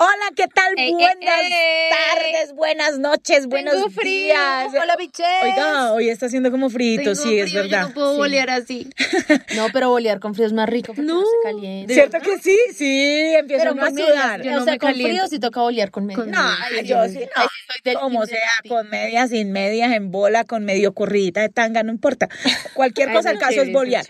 Hola, ¿qué tal? Ey, ey, buenas ey. tardes, buenas noches, buenos Tengo frío. días. Hola, biches. Oiga, hoy está haciendo como frito, sí, es frío, verdad. Yo no puedo Sí. bolear así. No, pero bolear con frío es más rico porque no, No, se calienta. ¿Cierto que sí? Sí, empieza Pero uno a sudar. yo no o sea, me con frío sí toca bolear con medias. No, yo sí, no. Ay, soy Como sea, con medias, sin medias, en bola, con medio corridita de tanga, no importa. Cualquier Ay, cosa, no, el caso es bolear.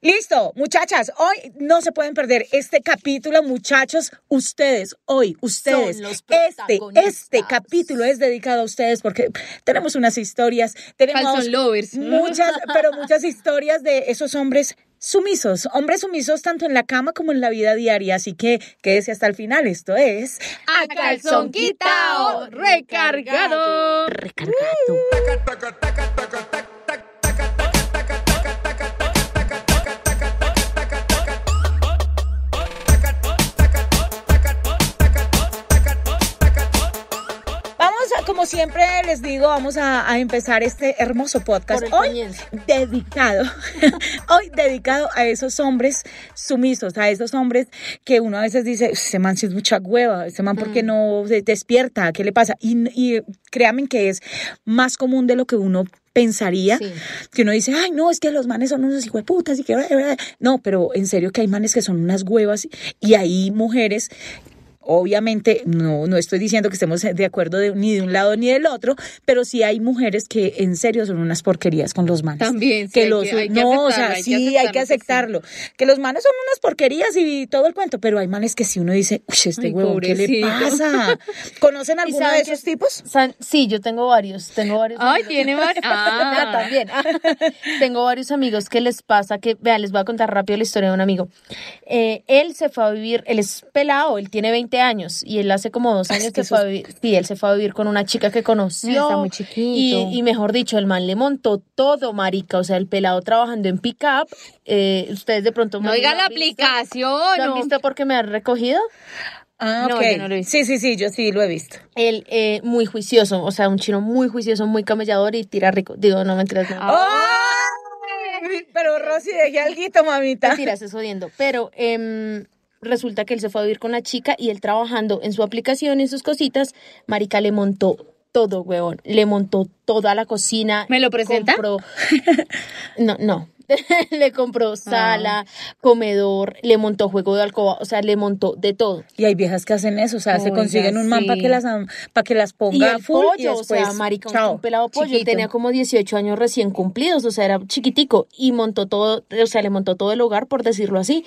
Listo, muchachas, hoy no se pueden perder este capítulo, muchachos. Ustedes, hoy, ustedes, los este, este capítulo es dedicado a ustedes porque tenemos unas historias, tenemos lovers. muchas, pero muchas historias de esos hombres sumisos, hombres sumisos tanto en la cama como en la vida diaria. Así que quédese hasta el final. Esto es A calzón recargado. Recargado. Vamos siempre les digo, vamos a, a empezar este hermoso podcast. Hoy comienzo. dedicado, hoy dedicado a esos hombres sumisos, a esos hombres que uno a veces dice, ese man sí es mucha hueva, ese man Mm. porque no se despierta, ¿qué le pasa? Y, y créanme que es más común de lo que uno pensaría, Sí. que uno dice, ay, no, es que los manes son unos hijueputas y que... No, pero en serio que hay manes que son unas huevas y hay mujeres Obviamente, no, no estoy diciendo que estemos de acuerdo de- ni de un lado ni del otro, pero sí hay mujeres que en serio son unas porquerías con los manes. También, sí, que hay los, que- hay que no, o aceptarlo, sea, hay que sí, hay que aceptarlo. Que los manes son unas porquerías y todo el cuento, pero hay manes que si uno dice, uy, este Ay, huevo, ¿qué le pobrecito". pasa? ¿Conocen alguno de esos que- tipos? San- sí, yo tengo varios, tengo varios. Ay, amigos. tiene varios. Ah, Ah, también. Tengo varios amigos que les pasa que, vean, les voy a contar rápido la historia de un amigo. Eh, él se fue a vivir, él es pelado, él tiene 20 años y él hace como dos es años que se fue eso a vivir, sí, él se fue a vivir con una chica que conoció. Está muy chiquito. Y, y mejor dicho, el man le montó todo, marica, o sea, el pelado trabajando en pick-up. eh, ustedes de pronto... No me diga lo la aplicación. ¿Lo han visto porque me han recogido? Ah, No, ok. yo no lo he visto. Sí, sí, sí, yo sí lo he visto. Él eh, muy juicioso, o sea, un chino muy juicioso, muy camellador y tira rico. Digo, no mentiras, no. ¡Ay! Pero Rosy, dejé algo, mamita. Mentiras, es jodiendo. Pero em, resulta que él se fue a vivir con la chica y él trabajando en su aplicación, en sus cositas, Marica le montó todo, huevón. Le montó toda la cocina. ¿Me lo presenta? Compró... No, no. le compró sala, comedor, le montó juego de alcoba, o sea, le montó de todo. Y hay viejas que hacen eso, o sea, se consiguen un man para que las para que las Y ponga el full y pollo, después o sea, marica, un- chao, un pelado pollo, chiquito. tenía como 18 años recién cumplidos, o sea, era chiquitico y montó todo, o sea, le montó todo el hogar, por decirlo así,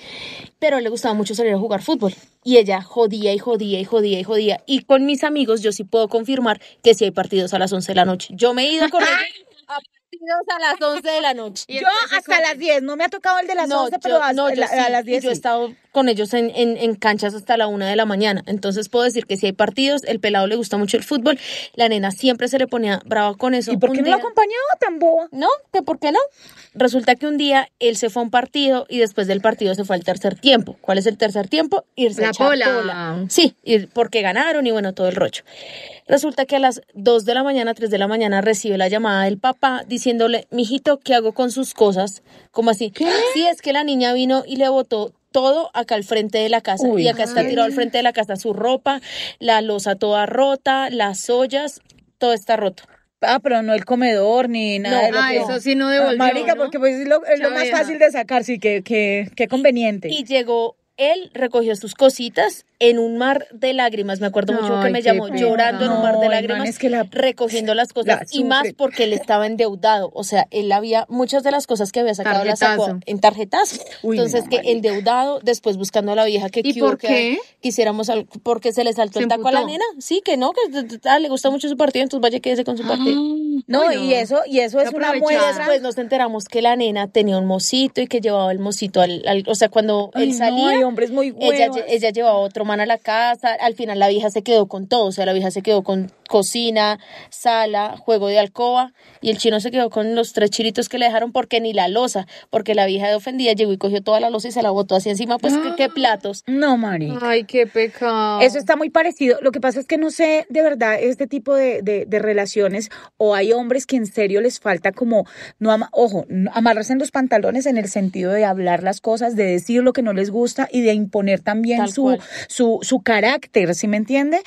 pero le gustaba mucho salir a jugar fútbol. Y ella jodía y jodía y jodía y jodía. Y con mis amigos yo sí puedo confirmar que sí hay partidos a las 11 de la noche. Yo me he ido con ellos a partidos a las 11 de la noche. Yo hasta las 10, no me ha tocado el de las 11, pero yo- hasta no, yo la- sí, a las y 10 Yo he sí. estado con ellos en, en, en canchas hasta la una de la mañana. Entonces puedo decir que si hay partidos, el pelado le gusta mucho el fútbol. La nena siempre se le ponía brava con eso. ¿Y por qué no lo día- acompañaba tan boba? No, que por qué no. Resulta que un día él se fue a un partido y después del partido se fue al tercer tiempo. ¿Cuál es el tercer tiempo? Irse a La echar pola. Sí, y porque ganaron y bueno, todo el rollo. Resulta que a las 2 de la mañana, 3 de la mañana recibe la llamada del papá diciéndole, mijito, ¿qué hago con sus cosas? Como así? Sí, es que la niña vino y le botó todo acá al frente de la casa. Uy. y acá está tirado al frente de la casa su ropa, la losa toda rota, las ollas, todo está roto. Ah, pero no el comedor ni nada No, de lo Ah, que... eso sí no devolvió. Marica, ¿no? porque pues es lo, es lo más fácil de sacar, sí, que, que, que conveniente. Y llegó, él recogió sus cositas en un mar de lágrimas. Me acuerdo mucho que me llamó pena. llorando en un mar de man lágrimas, es que la- recogiendo las cosas. la y más porque él estaba endeudado. O sea, él había muchas de las cosas que había sacado las sacó Tarjetazo. en tarjetazo. Uy, Entonces, no, que marica. endeudado, después buscando a la vieja que ¿Y por qué? quisiéramos, al- porque se le saltó Se el taco a la nena. Sí, que no, que ah, le gusta mucho su partido, entonces vaya quédese con su partido. No, y eso, y eso es una muestra. después nos enteramos que la nena tenía un mocito y que llevaba el mocito al, al- o sea, cuando Ay, él no, salía, hay hombres muy ella, ella llevaba otro man a la casa, al final la vieja se quedó con todo, o sea, la vieja se quedó con cocina, sala, juego de alcoba, y el chino se quedó con los tres chiritos que le dejaron porque ni la losa, porque la vieja de ofendida llegó y cogió toda la losa y se la botó así encima, pues qué, qué platos. No, marica. Ay, qué pecado. Eso está muy parecido. Lo que pasa es que no sé de verdad este tipo de, de- de relaciones o hay hay hombres que en serio les falta como, no ama- ojo, amarrarse en los pantalones en el sentido de hablar las cosas, de decir lo que no les gusta y de imponer también su, su, su carácter, ¿sí me entiende?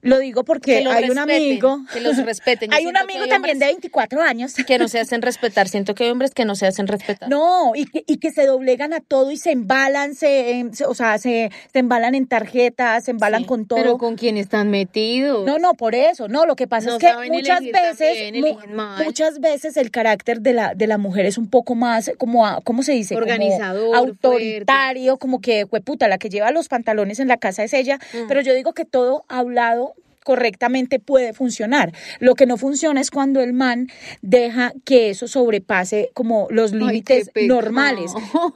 Lo digo porque hay un amigo, que los respeten. Yo hay un amigo hay también de hombres 24 años. que no se hacen respetar. Siento que hay hombres que no se hacen respetar. No, y que, y que se doblegan a todo y se embalan, se, em, se- o sea, se, se embalan en tarjetas, se embalan Sí, con todo. Pero con quién están metidos. No, no, por eso, no, lo que pasa No es que muchas veces, mu- eligen mal. muchas veces el carácter de la, de la mujer es un poco más, como, a- ¿cómo se dice? Como Organizador, autoritario, como que, puta, la que lleva los pantalones en la casa es ella, Mm. pero yo digo que todo hablado correctamente puede funcionar. Lo que no funciona es cuando el man deja que eso sobrepase como los límites normales.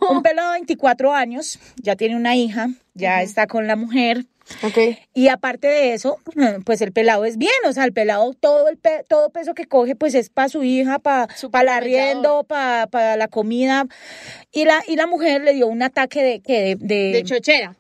Un pelado de 24 años, ya tiene una hija, ya está con la mujer, Ok. y aparte de eso, pues el pelado es bien, o sea, el pelado todo el pe- todo peso que coge pues es para su hija, para Súper el arriendo, para la comida. Y la y la mujer le dio un ataque de que de, de- De chochera.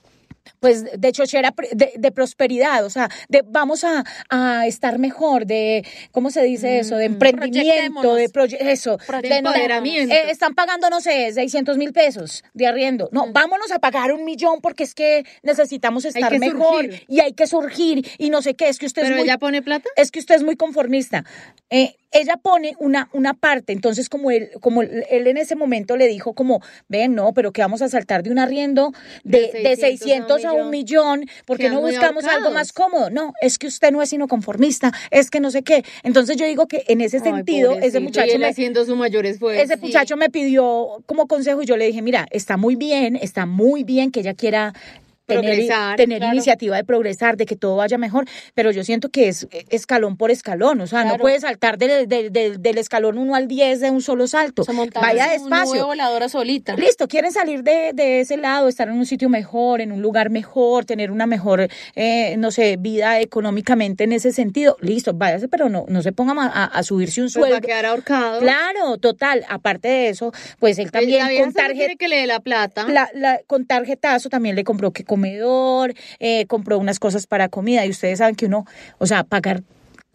Pues de chochera de, de prosperidad, o sea, de vamos a, a estar mejor, de ¿cómo se dice eso? De emprendimiento, de eso, De empoderamiento. eh, están pagando, no sé, 600 mil pesos de arriendo. No, vámonos a pagar un millón porque es que necesitamos estar que mejor surgir. y hay que surgir y no sé qué, es que usted Pero es muy ella pone plata. es que usted es muy conformista. Eh, ella pone una, una parte, entonces como él, como él en ese momento le dijo como, ven, no, pero que vamos a saltar de un arriendo de, De de 600 600 a un millón, porque no buscamos algo más cómodo. No, es que usted no es sino conformista, es que no sé qué. Entonces yo digo que en ese Ay, sentido, ese muchacho me, haciendo su mayor esfuerzo. ese muchacho me pidió como consejo y yo le dije, mira, está muy bien, está muy bien que ella quiera tener, tener claro. iniciativa de progresar, de que todo vaya mejor, pero yo siento que es escalón por escalón, o sea, no Claro. puede saltar del, del, del- del escalón 1 al 10 de un solo salto. Se monta Vaya una despacio. voladora solita. Listo, quieren salir de, de ese lado, estar en un sitio mejor, en un lugar mejor, tener una mejor, eh, no sé, vida económicamente en ese sentido. Listo, váyase, pero no, no se pongan a, a- a subirse un Pues va a sueldo. quedar ahorcado. Claro, total. Aparte de eso, pues él Él- también la con tarjeta que le dé la plata. la, la- con tarjetazo también le compró que comedor, eh, compró unas cosas para comida y ustedes saben que uno, o sea, pagar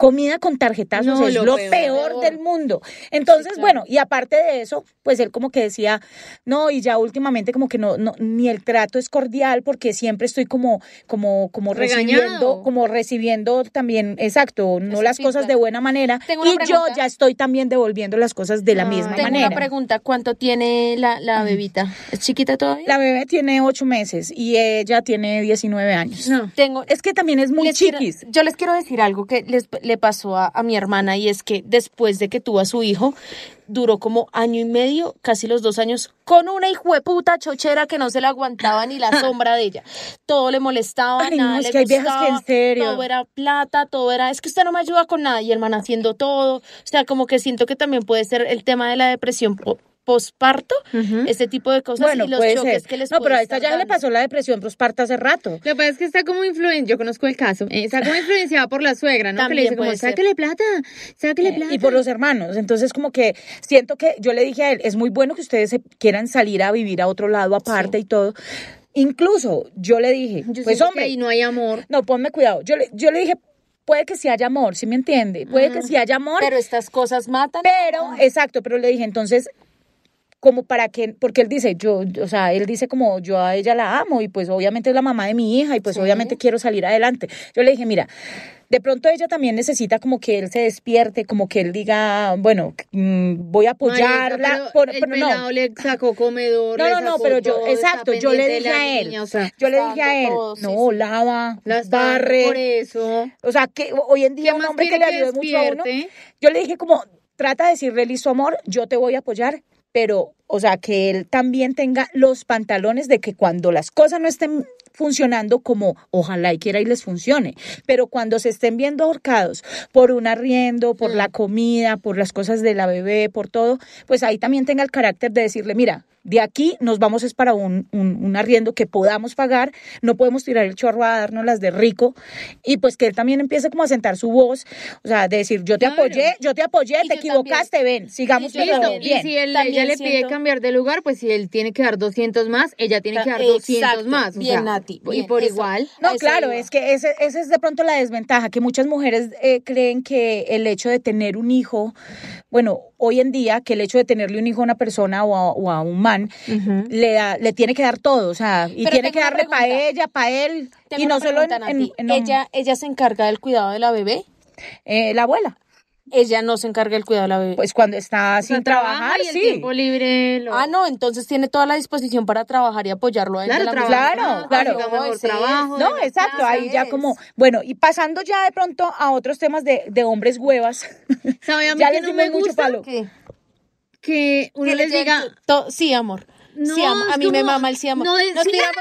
comida con tarjetazos No, es lo lo peor. peor, del mundo. Entonces, bueno, y aparte de eso, pues él como que decía, no, y ya últimamente como que no, no ni el trato es cordial porque siempre estoy como, como, como Regañado. recibiendo, como recibiendo también, exacto, no las cosas de buena manera. Tengo una Y yo ya estoy también devolviendo las cosas de la Ay. misma Tengo manera. una pregunta. ¿Cuánto tiene la, la bebita? ¿Es chiquita todavía? La bebé tiene ocho meses y ella tiene 19 años. No. Tengo, Es que también es muy quiero- chiquis. yo les quiero decir algo que les, le pasó a, a mi hermana y es que después de que tuvo a su hijo, duró como año y medio, casi los dos años, con una hijueputa chochera que no se le aguantaba ni la sombra de ella. Todo le molestaba, Ay, nada no, le que que en serio. todo era plata, todo era, es que usted no me ayuda con nada y el man haciendo todo. O sea, como que siento que también puede ser el tema de la depresión po- posparto, ese tipo de cosas Bueno, y los puede choques ser. que les no, pero a esta ya le dando. pasó la depresión postparto hace rato. Lo que pasa es que está como influenciada, yo conozco el caso, eh, está como influenciada por la suegra, ¿no? que También le dice como, sáquele plata, sáquele plata. Y por los hermanos. Entonces, como que siento que yo le dije a él, es muy bueno que ustedes se quieran salir a vivir a otro lado aparte y todo. Incluso yo le dije, Yo pues que hombre, ahí no hay amor. no, ponme cuidado. Yo le, yo le dije, puede que sí haya amor, ¿sí me entiende? Puede que sí haya amor, Pero estas cosas matan. Pero, exacto, pero le dije, entonces, como para que, porque él dice, yo, o sea, él dice como yo a ella la amo y pues obviamente es la mamá de mi hija y pues obviamente quiero salir adelante. Yo le dije, mira, de pronto ella también necesita como que él se despierte, como que él diga, bueno, mm, voy a apoyarla, Marica, pero por- el pero no. le sacó comedor, No, no, no, pero yo, exacto, yo le dije a él, niña, o sea, yo le dije a él, todo, no, sí. lava, la está barre, por eso. o sea, que hoy en día ¿Qué un hombre que le ayude mucho a uno. Yo le dije como, trata de decirle, listo amor, yo te voy a apoyar, pero, o sea, que él también tenga los pantalones de que cuando las cosas no estén funcionando como ojalá y quiera y les funcione, pero cuando se estén viendo ahorcados por un arriendo, por la comida, por las cosas de la bebé, por todo, pues ahí también tenga el carácter de decirle, mira, de aquí nos vamos es para un, un, un arriendo que podamos pagar, no podemos tirar el chorro a darnos las de rico y pues que él también empiece como a sentar su voz, o sea, de decir, yo te Claro. apoyé, yo te apoyé, Y te equivocaste, ven, sigamos Y. Y si él, También ella le pide cambiar de lugar, pues si él tiene que dar 200 más, ella tiene que dar Exacto, 200 más. o bien, sea, Nati, Y por eso. igual. No, claro, iba. es que ese, esa es de pronto la desventaja, que muchas mujeres eh, creen que el hecho de tener un hijo, bueno, hoy en día, que el hecho de tenerle un hijo a una persona o a, o a un le, da, le tiene que dar todo, o sea, y Pero tiene que darle para ella, para él, Tengo y no solo en, ella, ella se encarga del cuidado de la bebé. eh, la abuela, Ella no se encarga del cuidado de la bebé. pues cuando está O sea, sin trabaja trabajar, y el sí. tiempo libre lo... Ah, no, entonces tiene toda la disposición para trabajar y apoyarlo a él Claro, de la Claro, claro. mejor trabajo. No, de exacto, casa. ahí ya es. como, bueno, y pasando ya de pronto a otros temas de, de hombres huevas, ¿Sabe a mí ya que les no dimos me mucho gusta? palo. ¿Qué? Que uno les diga... sí, amor. No, sí, amor. A mí me como- mama el sí, amor. No, es, Nos sí, tiramos-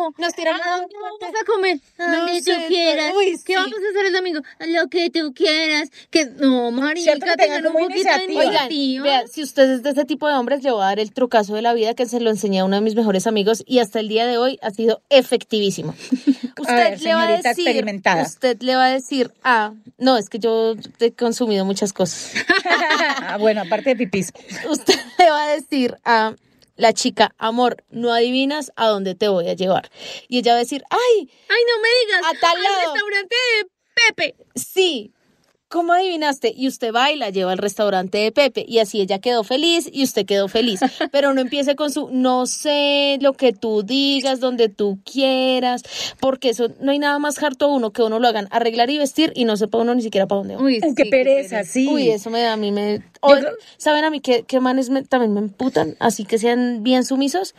como, nos tiramos ¿a un dónde vamos a comer? A No donde sé, tú quieras. uy, ¿Qué sí. vamos a hacer el domingo? A Lo que tú quieras. Que no, marica, que tengan un poquito de iniciativa. Oigan, vea, si usted es de ese tipo de hombres, le voy a dar el trucazo de la vida que se lo enseñé a uno de mis mejores amigos y hasta el día de hoy ha sido efectivísimo. Usted ver, le va a decir, experimentada. usted le va a decir, ah, no, es que yo he consumido muchas cosas. Ah, bueno, aparte de pipis. Usted le va a decir a la chica, amor, no adivinas a dónde te voy a llevar. Y ella va a decir, ay, Ay, no me digas. A tal al lado. restaurante de Pepe. Sí. ¿Cómo adivinaste? Y usted va y la lleva al restaurante de Pepe. Y así ella quedó feliz y usted quedó feliz. Pero no empiece con su, no sé, lo que tú digas, donde tú quieras. Porque eso, no hay nada más harto a uno que uno lo hagan arreglar y vestir y no sepa uno ni siquiera para dónde va. Uy, qué pereza, sí. Uy, eso me da a mí me... o- ¿Saben a mí qué, qué manes me- también me emputan? Así que sean bien sumisos.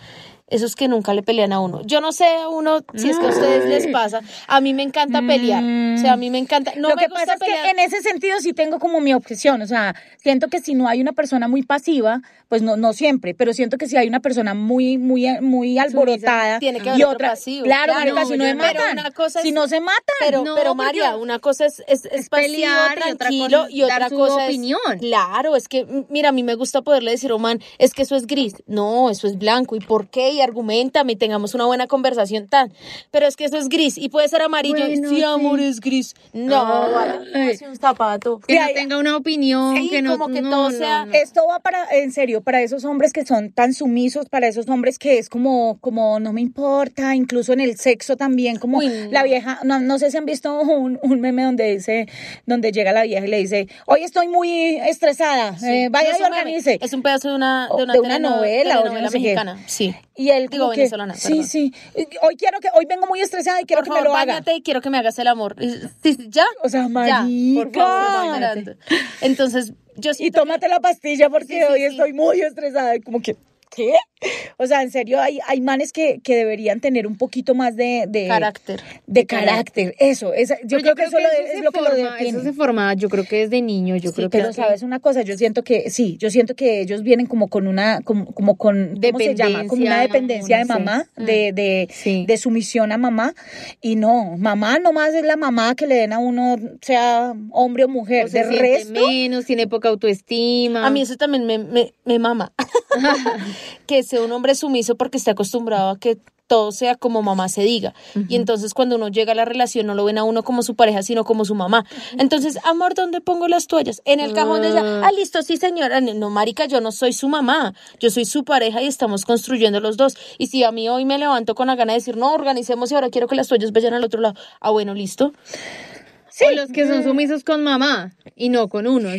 Esos que nunca le pelean a uno. Yo no sé a uno si es que a ustedes les pasa. A mí me encanta pelear. O sea, a mí me encanta... No Lo me que gusta pasa es pelear. que en ese sentido sí tengo como mi objeción, o sea, siento que si no hay una persona muy pasiva, pues no, no siempre, pero siento que si hay una persona muy, muy, muy alborotada Tiene que y haber otro otra, pasivo. claro, Claro, si no se matan, una cosa si es- no se matan, Pero, No, pero María, una cosa es, es, es es pasivo, pelear y otra tranquilo, cosa es y otra cosa opinión. es... Claro, es que, mira, a mí me gusta poderle decir, Oman, es que eso es gris. No, eso es blanco. ¿Y por qué? Y argumentame y tengamos una buena conversación tan. Pero es que eso es gris y puede ser amarillo. Bueno, sí, sí. amor, es gris. No, Ay. hace un zapato. Que no tenga una opinión, Sí, que no... como que no, todo no, sea- no. Esto va para, en serio, para esos hombres que son tan sumisos, para esos hombres que es como, como no me importa, incluso en el sexo también, como Uy, la vieja, no, no sé si han visto un, un meme donde dice, donde llega la vieja y le dice, hoy estoy muy estresada, eh, vaya y un meme, organice. Es un pedazo de una, de una, De una teleno- novela, o yo telenovela no sé qué. mexicana. Sí. Y él Digo, como que, venezolana, sí, perdón. sí, hoy quiero que, hoy vengo muy estresada y quiero Por que favor, me lo haga. y quiero que me hagas el amor. ¿Ya? O sea, Ya, por marica. favor. Entonces, yo Y tómate la pastilla porque Sí, sí, hoy sí. estoy muy estresada. Y como que, ¿qué? O sea, en serio, hay, hay manes que, que deberían tener un poquito más de... de Carácter. De carácter, eso. esa- yo, Pero creo que eso, es lo que lo define. Eso se forma, yo creo que desde niño, yo Sí, creo pero que... sabes una cosa, yo siento que sí, yo siento que ellos vienen como con una, como, como con, ¿cómo se llama? Como una Dependencia, de sí. mamá, de, de, Sí. de sumisión a mamá. Y no, mamá nomás es la mamá que le den a uno, sea hombre o mujer. o se de resto, menos, tiene poca autoestima. A mí eso también me, me, me mama. que sea un hombre sumiso porque está acostumbrado a que todo sea como mamá se diga. Y entonces cuando uno llega a la relación no lo ven a uno como su pareja, sino como su mamá. Entonces, amor, ¿dónde pongo las toallas? En el cajón de ella. Ah, listo, sí, señora. No, marica, yo no soy su mamá. Yo soy su pareja y estamos construyendo los dos. Y si a mí hoy me levanto con la gana de decir, no, organicemos y ahora quiero que las toallas vayan al otro lado. Ah, bueno, listo. O los que son sumisos con mamá y no con uno.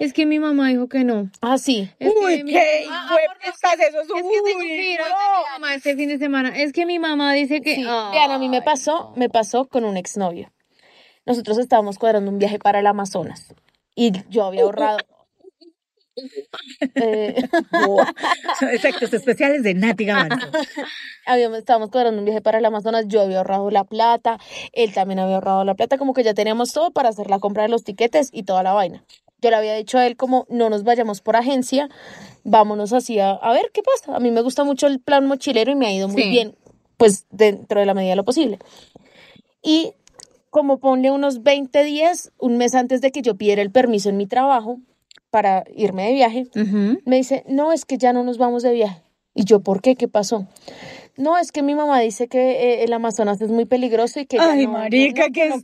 Es, que mi mamá dijo que no. Ah, sí. Es uy, que mi- qué Ah, hijueputas, eso es Es que tengo uy, que ir a no. mi mamá este fin de semana. Es que mi mamá dice que... Sí, Ay. vean, a mí me pasó, me pasó con un exnovio. Nosotros estábamos cuadrando un viaje para el Amazonas y yo había ahorrado. Eh, efectos especiales de Nati Gavanzo. habíamos, estábamos cuadrando un viaje para el Amazonas, yo había ahorrado la plata, él también había ahorrado la plata, como que ya teníamos todo para hacer la compra de los tiquetes y toda la vaina. Yo le había dicho a él como no nos vayamos por agencia, vámonos así a, a ver qué pasa. A mí me gusta mucho el plan mochilero y me ha ido muy Sí. bien, pues dentro de la medida de lo posible. Y como ponle unos 20 días, un mes antes de que yo pidiera el permiso en mi trabajo para irme de viaje, Ujú. me dice, no, es que ya no nos vamos de viaje. Y yo, ¿por qué? ¿Qué pasó? No, es que mi mamá dice que eh, el Amazonas es muy peligroso y que... Ay, no- marica, no-.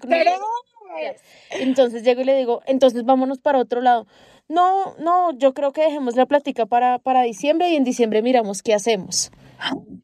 Entonces llego y le digo, entonces vámonos para otro lado. no, no, yo creo que dejemos la plática para, para diciembre y en diciembre miramos qué hacemos.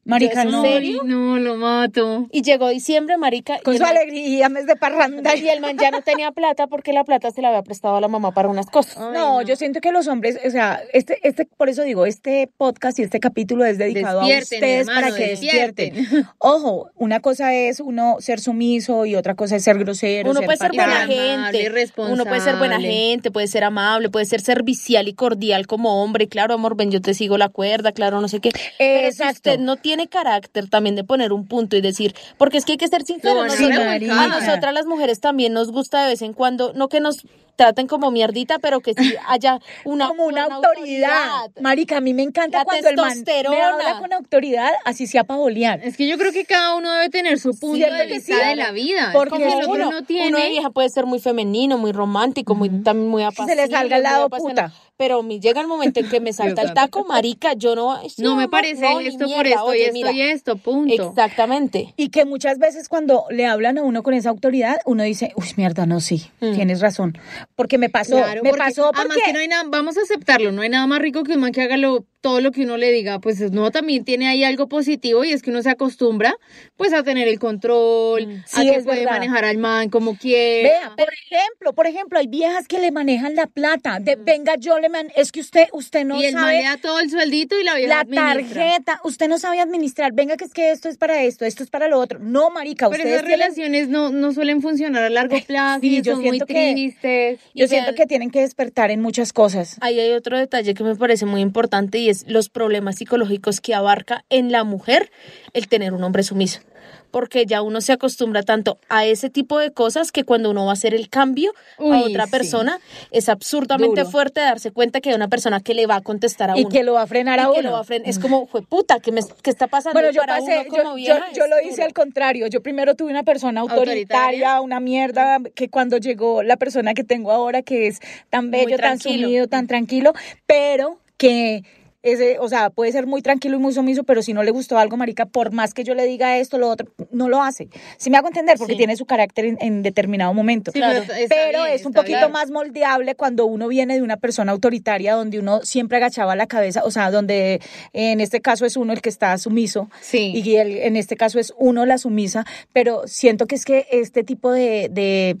Marica, ¿En no. serio? No, lo mato. Y llegó diciembre, marica, Con y, su man, alegría, mes de parranda. y el man ya no tenía plata porque la plata se la había prestado a la mamá para unas cosas. No, yo siento que los hombres, o sea, este, este, por eso digo, este podcast y este capítulo es dedicado a ustedes hermano, para que despierten. despierten. Ojo, una cosa es uno ser sumiso y otra cosa es ser grosero. Uno puede ser buena. Amable, gente, uno puede ser buena gente, puede ser amable, puede ser servicial y cordial como hombre. Claro, amor, ven, yo te sigo la cuerda, claro, no sé qué. Pero si Exacto. Usted no tiene carácter también de poner un punto y decir, porque es que hay que ser marica. a nosotras las mujeres también nos gusta de vez en cuando, no que nos traten como mierdita, pero que sí haya una como una buena autoridad. Marica, a mí me encanta La cuando el man me habla con autoridad, así sea para bolear. Es que yo creo que cada uno debe tener su punto Cierto de que vista sí. de la vida. Porque Como uno, no uno de tiene. vieja puede ser muy femenino, muy romántico, muy también muy se apacible. le salga el muy lado apasionado. puta. Pero me llega el momento en que me salta el taco, marica, yo no... No me parece no, esto por esto y oye, esto mira. y esto, punto. Exactamente. Y que muchas veces cuando le hablan a uno con esa autoridad, uno dice, uy, mierda, no, sí, tienes razón. Porque me pasó, Claro, me porque pasó además que no hay nada, vamos a aceptarlo, no hay nada más rico que un man que haga lo, todo lo que uno le diga, pues no, también tiene ahí algo positivo y es que uno se acostumbra pues a tener el control, a Sí, que es puede verdad. manejar al man como quiere. Vea, por ejemplo, por ejemplo, hay viejas que le manejan la plata. De, venga, yo le man, es que usted, usted no y el man sabe le da todo el sueldito y la vieja la administra. tarjeta, usted no sabe administrar. Venga, que es que esto es para esto, esto es para lo otro. No, marica, Pero ustedes esas tienen- relaciones no, no suelen funcionar a largo plazo Sí, y yo son muy siento que- tristes. Yo Y siento vean- que tienen que despertar en muchas cosas. Ahí hay otro detalle que me parece muy importante y es los problemas psicológicos que abarca en la mujer el tener un hombre sumiso. Porque ya uno se acostumbra tanto a ese tipo de cosas que cuando uno va a hacer el cambio a Uy, otra sí. persona es absurdamente Duro. fuerte darse cuenta que hay una persona que le va a contestar a Y uno. que lo va a frenar Y a que uno. lo va a fren- Es como, fue puta, ¿qué, me, qué está pasando? Bueno, Y yo para pasé, uno como yo, yo, vieja yo es lo hice al contrario. Yo primero tuve una persona autoritaria, ¿Autoritaria? una mierda, que cuando llegó la persona que tengo ahora, que es tan bello, tan sumido, tan tranquilo, pero que ese, o sea, puede ser muy tranquilo y muy sumiso, pero si no le gustó algo, marica, por más que yo le diga esto, lo otro, no lo hace. Si me hago entender, porque Sí. tiene su carácter en, en determinado momento. Sí, pero bien, es un poquito bien. más moldeable cuando uno viene de una persona autoritaria, donde uno siempre agachaba la cabeza, o sea, donde en este caso es uno el que está sumiso Sí. y el- en este caso es uno la sumisa, pero siento que es que este tipo de, de,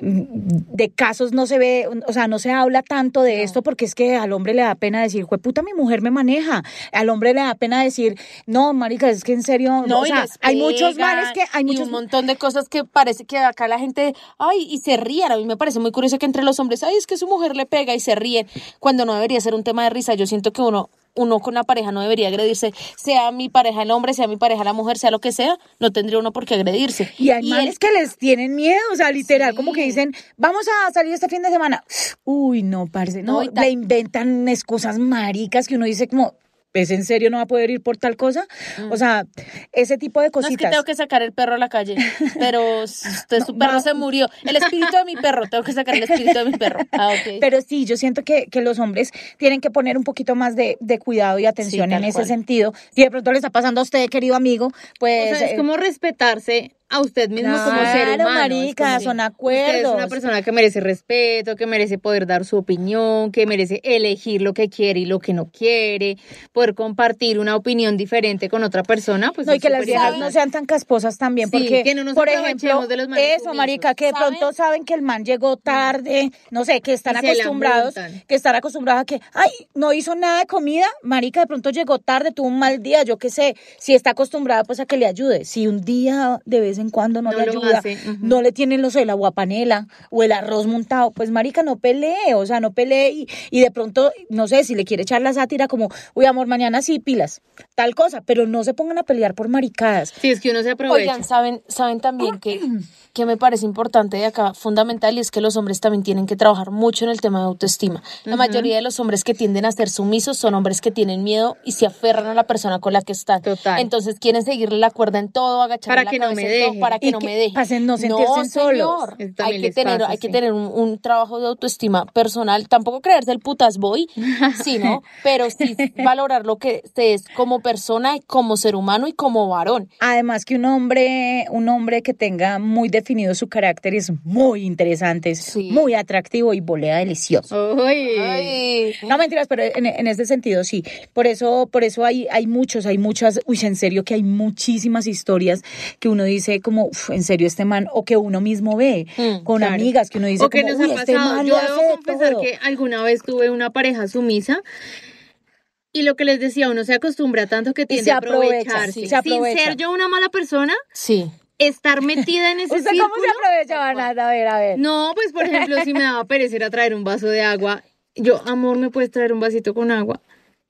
de casos no se ve, o sea, no se habla tanto de esto porque es que al hombre le da pena decir, puta, mi mujer me maneja. Al hombre le da pena decir, no, marica, es que en serio, No, o y sea, hay muchos manes que, hay y muchos un montón de cosas que parece que acá la gente, ay, y se ríen. A mí me parece muy curioso que entre los hombres, ay, es que su mujer le pega y se ríen, cuando no debería ser un tema de risa. Yo siento que uno, uno con la pareja no debería agredirse, sea mi pareja el hombre, sea mi pareja la mujer, sea lo que sea, no tendría uno por qué agredirse. Y hay el- manes que les tienen miedo, o sea, literal, como que dicen, vamos a salir este fin de semana. Uy, no, parce, no, No, y le inventan excusas maricas que uno dice como, ¿es en serio no va a poder ir por tal cosa? O sea, ese tipo de Mm. No es que cositas. tengo que sacar el perro a la calle, pero usted, su perro se murió. El espíritu de mi perro, tengo que sacar el espíritu de mi perro. Ah, ok. Pero sí, yo siento que, que los hombres tienen que poner un poquito más de, de cuidado y atención Sí, en ese cual. sentido. Si de pronto le está pasando a usted, querido amigo, O pues... sea, es eh, como respetarse a usted mismo como ser Claro, humano. Marica, son Usted es acuerdos. una persona que merece respeto, que merece poder dar su opinión, que merece elegir lo que quiere y lo que no quiere, poder compartir una opinión diferente con otra persona, pues no, y que las viejas no sean tan casposas también, Sí, porque, que no nos por ejemplo, de los manes eso, marica, que de ¿Saben? pronto saben que el man llegó tarde, no sé, que están acostumbrados, que están acostumbrados a que, ay, no hizo nada de comida, marica, de pronto llegó tarde, tuvo un mal día, yo qué sé, si está acostumbrada, pues a que le ayude, si un día de vez en cuando no, No le ayuda, hace, no le tienen los el aguapanela o el arroz montado, pues marica, no pelee, o sea, no pelee y, y de pronto, no sé, si le quiere echar la sátira como, uy, amor, mañana sí, pilas, tal cosa, pero no se pongan a pelear por maricadas. Sí, es que uno se aprovecha. Oigan, saben, saben también que, que me parece importante de acá, fundamental, y es que los hombres también tienen que trabajar mucho en el tema de autoestima. La mayoría de los hombres que tienden a ser sumisos son hombres que tienen miedo y se aferran a la persona con la que están. Total. Entonces quieren seguirle la cuerda en todo, agacharle Para la que no cabeza me en para que Y no que me deje. pasen no sentirse señor. Hay que tener, pasa, hay que sí. tener un, un trabajo de autoestima personal. Tampoco creerse el putas boy, sino, pero sí valorar lo que usted es como persona y como ser humano y como varón. Además que un hombre, un hombre que tenga muy definido su carácter es muy interesante, es Sí. muy atractivo y volea delicioso. Uy. Ay. No mentiras, pero en, en ese sentido sí. Por eso, por eso hay, hay muchos, hay muchas, uy, en serio que hay muchísimas historias que uno dice como, "Uf, en serio este man, o que uno mismo ve Mm, con claro. amigas que uno dice o que como, nos "Uy, ha este pasado. Yo debo confesar todo". que alguna vez tuve una pareja sumisa y lo que les decía, uno se acostumbra tanto que tiende a aprovecha, aprovecharse. sí, se aprovecha. Sin ser yo una mala persona, Sí. estar metida en ese ¿Usted círculo. cómo se aprovechaba nada? A ver, a ver. No, pues por ejemplo, si me daba perecer a traer un vaso de agua, yo, amor, ¿me puedes traer un vasito con agua?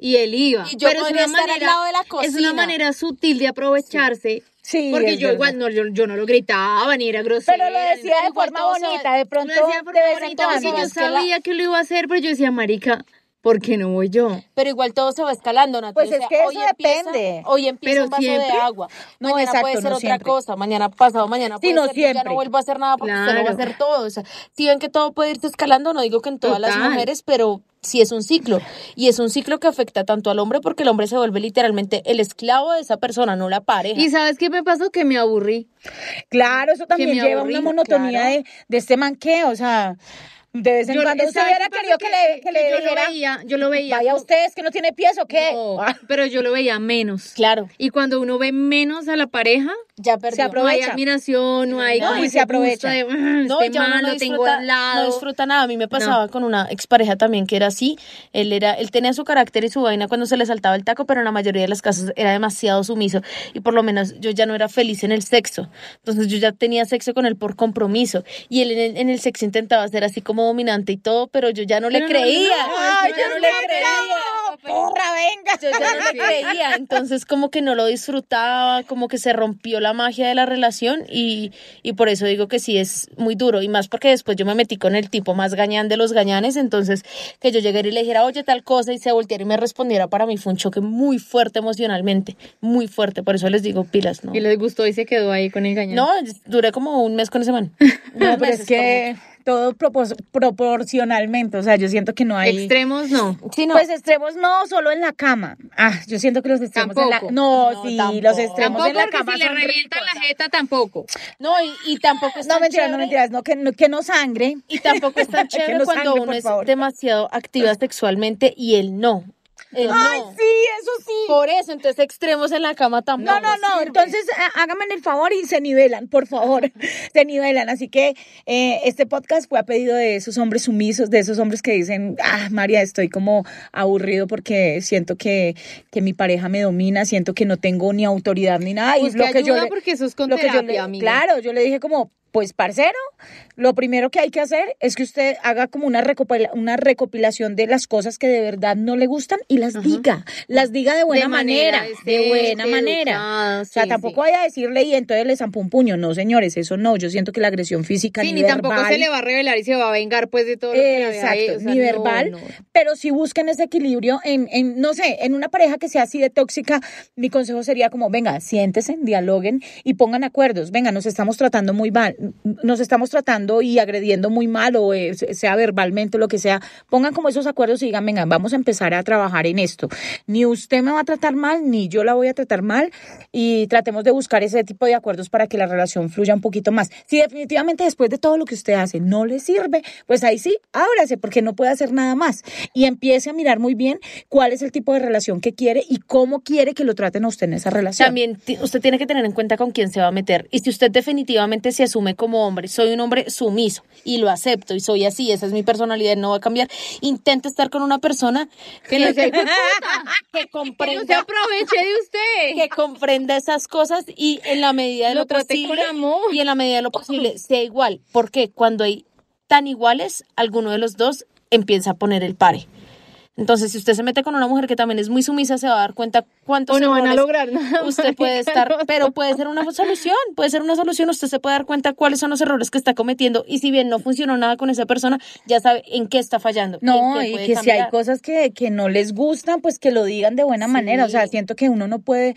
Y él iba. Y yo Pero es podría una estar al manera, lado de la Es cocina. una manera sutil de aprovecharse. Sí, Porque es yo verdad. igual no, yo, yo no lo gritaba ni era grosera. Pero lo decía de forma todo bonita, de Lo pronto decía de forma de vez en bonita, cuando. porque yo es que la- sabía que lo iba a hacer, pero yo decía, marica, ¿por qué no voy yo? Pero igual todo se va escalando, Nati. Pues O es sea, que eso hoy empieza- depende. Hoy empieza Pero un vaso siempre. de agua. No, mañana exacto, puede ser no otra siempre. cosa. Mañana pasado, mañana Sí, puede no ser que ya siempre. no vuelvo a hacer nada porque usted no va a Claro. hacer todo. O sea, si ven que todo puede irse escalando, no digo que en todas las Total. mujeres, pero sí es un ciclo. Y es un ciclo que afecta tanto al hombre porque el hombre se vuelve literalmente el esclavo de esa persona, no la pareja. ¿Y sabes qué me pasó? Que me aburrí. Claro, eso también lleva aburrí, una monotonía claro. de, de este manqueo, o sea, de vez en Yo- cuando usted ¿sabes hubiera querido que, le, que le yo dijera, lo veía, yo lo veía. vaya como- usted, es que no tiene pies o qué. No, pero yo lo veía menos. Claro, Y cuando uno ve menos a la pareja, ya perdió. apro- no hay Aprovecha. admiración, no hay No, y se aprovecha. de, "Ah, No, este ya man no tengo al lado. no disfruta nada. A mí me pasaba con una expareja también que era así. Él era, él tenía su carácter y su vaina cuando se le saltaba el taco, pero en la mayoría de las casos era demasiado sumiso. Y por lo menos yo ya no era feliz en el sexo. Entonces yo ya tenía sexo con él por compromiso. Y él en el, en el sexo intentaba ser así como dominante y todo, pero yo ya no le Pero no, creía. no, Ay, yo no no le creía. porra, venga. Yo ya no le creía, entonces como que no lo disfrutaba, como que se rompió la magia de la relación y, y por eso digo que sí es muy duro y más porque después yo me metí con el tipo más gañán de los gañanes, entonces que yo llegara y le dijera, oye, tal cosa y se volteara y me respondiera, para mí fue un choque muy fuerte emocionalmente, muy fuerte, por eso les digo pilas, ¿no? Y les gustó y se quedó ahí con el gañán. No, duré como un mes con ese man. No, pero es que todo propos- proporcionalmente, o sea, yo siento que no hay... Extremos no. Sí, no. Pues extremos no, solo en la cama. Ah, yo siento que los extremos en la... Tampoco. No, No, sí, tampoco. los extremos Tampoco en la cama si le ricos. la jeta tampoco. no, y, y tampoco es No, tan mentiras, no, mentiras, no, que no, que no sangre. Y tampoco es tan chévere no cuando sangre, uno es favor. demasiado activa sexualmente y él no. Él Ay, no. sí, eso sí. Por eso, entonces extremos en la cama tampoco. No, no, no, sirve. entonces háganme el favor y se nivelan, por favor, se nivelan. Así que eh, este podcast fue a pedido de esos hombres sumisos, de esos hombres que dicen, ah, María, estoy como aburrido porque siento que, que mi pareja me domina, siento que no tengo ni autoridad ni nada. Y Busque lo que yo le- porque eso es con lo que yo terapia, le- amiga. Claro, yo le dije como, pues parcero, lo primero que hay que hacer es que usted haga como una, recopila- una recopilación de las cosas que de verdad no le gustan y las diga, las diga de buena De manera, manera de buena manera. o sea, sí, tampoco sí. vaya a decirle y entonces le zampa un puño, no señores, eso no, yo siento que la agresión física Sí, ni, ni tampoco se le va a revelar y se va a vengar pues de todo lo que le Exacto, hecho, o sea, ni verbal, no. pero si busquen ese equilibrio en, en, no sé, en una pareja que sea así de tóxica, mi consejo sería como, venga, siéntese, dialoguen y pongan acuerdos, venga, nos estamos tratando muy mal, nos estamos tratando y agrediendo muy mal o eh, sea verbalmente o lo que sea, pongan como esos acuerdos y digan, venga, vamos a empezar a trabajar en esto. Ni usted me va a tratar mal, ni yo la voy a tratar mal y tratemos de buscar ese tipo de acuerdos para que la relación fluya un poquito más. Si definitivamente después de todo lo que usted hace no le sirve, pues ahí sí, ábrase porque no puede hacer nada más y empiece a mirar muy bien cuál es el tipo de relación que quiere y cómo quiere que lo traten a usted en esa relación. También usted tiene que tener en cuenta con quién se va a meter. Y si usted definitivamente se asume como hombre, soy un hombre sumiso y lo acepto y soy así, esa es mi personalidad, no va a cambiar, intente estar con una persona que, que Que no se comprenda aproveche de usted. que comprenda esas cosas y en la medida de lo, Lo trate posible con amor. y en la medida de lo posible sea igual, porque cuando hay tan iguales, alguno de los dos empieza a poner el pare. Entonces, si usted se mete con una mujer que también es muy sumisa, se va a dar cuenta cuántos O no van a lograr nada. usted puede estar, pero puede ser una solución, puede ser una solución, usted se puede dar cuenta cuáles son los errores que está cometiendo y si bien no funcionó nada con esa persona, ya sabe en qué está fallando. No, y que si hay cosas que, que no les gustan, pues que lo digan de buena manera. O sea, siento que uno no puede,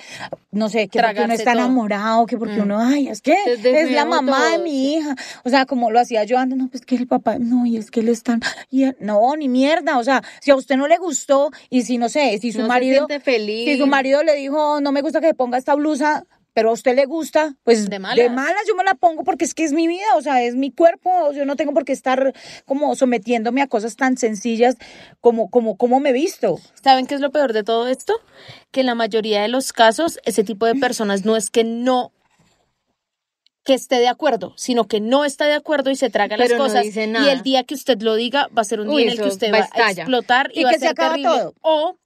no sé, que porque uno Tragarse está todo. enamorado, que porque Mm. uno, ay, es que Desde es la mamá de mi hija. O sea, como lo hacía yo antes, no, pues que el papá, no, y es que él está, y él- no, ni mierda. O sea, si a usted no le gustó y si, no sé, si su No marido, feliz. si su marido le dijo, no me gusta que ponga esta blusa, pero a usted le gusta, pues De malas. yo me la pongo porque es que es mi vida, o sea, es mi cuerpo, yo no tengo por qué estar como sometiéndome a cosas tan sencillas como, como, como me he visto. ¿Saben qué es lo peor de todo esto? Que en la mayoría de los casos, ese tipo de personas no es que no que esté de acuerdo, sino que no está de acuerdo y se traga las Pero no cosas. dice y el día que usted lo diga va a ser un día en el que usted va a explotar y, Y va que a se ser acaba terrible. todo. O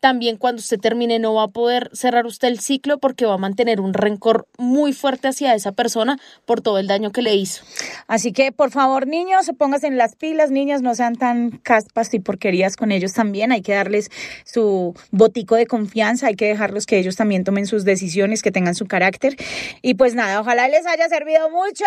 también cuando usted termine no va a poder cerrar usted el ciclo porque va a mantener un rencor muy fuerte hacia esa persona por todo el daño que le hizo. Así que, por favor, niños, pónganse en las pilas, niñas, no sean tan caspas y porquerías con ellos también. Hay que darles su botico de confianza, hay que dejarlos que ellos también tomen sus decisiones, que tengan su carácter. Y pues nada, ojalá les haya servido mucho.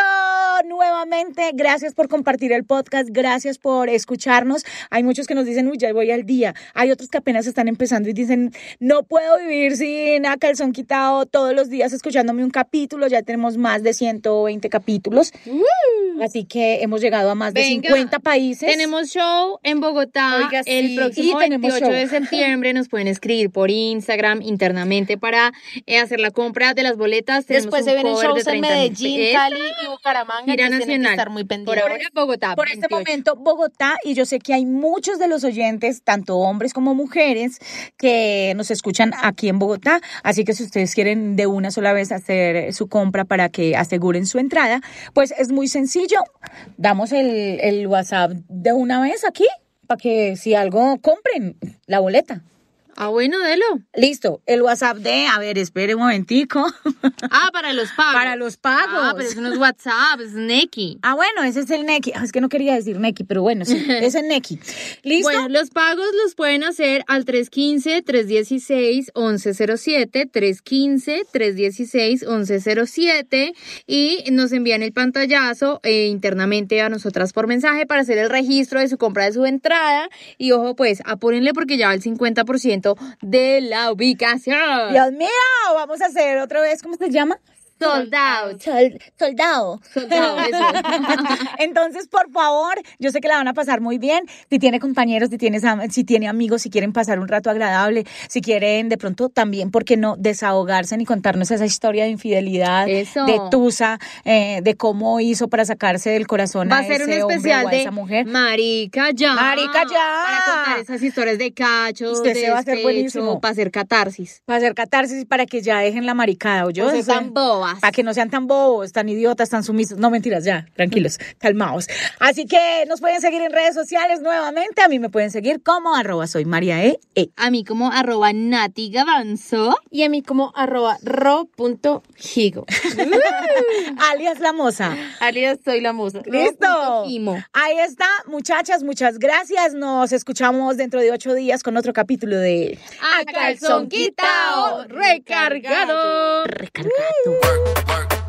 Nuevamente, gracias por compartir el podcast, gracias por escucharnos. Hay muchos que nos dicen, uy, ya voy al día. Hay otros que apenas están empezando y dicen, no puedo vivir sin a calzón quitado todos los días escuchándome un capítulo. Ya tenemos más de 120 capítulos. Así que hemos llegado a más de Venga, 50 países. Tenemos show en Bogotá Oiga, el sí. próximo Y tenemos 28 de show. septiembre. Nos pueden escribir por Instagram internamente para eh, hacer la compra de las boletas. Tenemos Después un se vienen cover de shows en 30 mil Medellín. Cali y Bucaramanga. Gira tienen que nacional. estar muy Por pendientes. ahora Bogotá. por este 28. momento Bogotá y yo sé que hay muchos de los oyentes, tanto hombres como mujeres, que nos escuchan aquí en Bogotá, así que si ustedes quieren de una sola vez hacer su compra para que aseguren su entrada, pues es muy sencillo, damos el, el WhatsApp de una vez aquí para que si algo compren la boleta. Ah, bueno, delo. Listo, el WhatsApp de, a ver, espere un momentico. Ah, para los pagos. Para los pagos. Ah, pero eso no es WhatsApp, es Neki. Ah, bueno, ese es el Neki. Ah, Es que no quería decir Neki, pero bueno, sí, es el Neki. ¿Listo? Bueno, los pagos los pueden hacer al 315-316-1107, 315-316-1107 y nos envían el pantallazo eh, internamente a nosotras por mensaje para hacer el registro de su compra de su entrada y ojo pues, apúrenle porque ya va el 50% de la ubicación. Dios mío, vamos a hacer otra vez, ¿cómo se llama? Sol- soldado. Sold out, eso. Entonces, por favor, yo sé que la van a pasar muy bien. Si tiene compañeros, si, tienes, am- si tiene amigos, si quieren pasar un rato agradable, si quieren de pronto también, ¿por qué no desahogarse ni contarnos esa historia de infidelidad, Eso. de Tusa, eh, de cómo hizo para sacarse del corazón Va a ser un hombre especial o a de esa mujer? Marica ya. Marica ya. Para contar esas historias de cacho, Usted de se va a hacer buenísimo. Para hacer catarsis. Para hacer catarsis para que ya dejen la maricada, ¿o yo? Tan Para que no sean tan bobos, tan idiotas, tan sumisos. No, mentiras, ya, tranquilos, calmaos. Así que nos pueden seguir en redes sociales nuevamente. A mí me pueden seguir como arroba soy María E. E. A mí como arroba Nati Gavanzo. Y a mí como arroba ro.higo. alias La Moza. Alias soy la musa. ¡Listo! Imo. Ahí está, muchachas, muchas gracias. Nos escuchamos dentro de ocho días con otro capítulo de A calzón quitao, recargado. Recargado. work, work.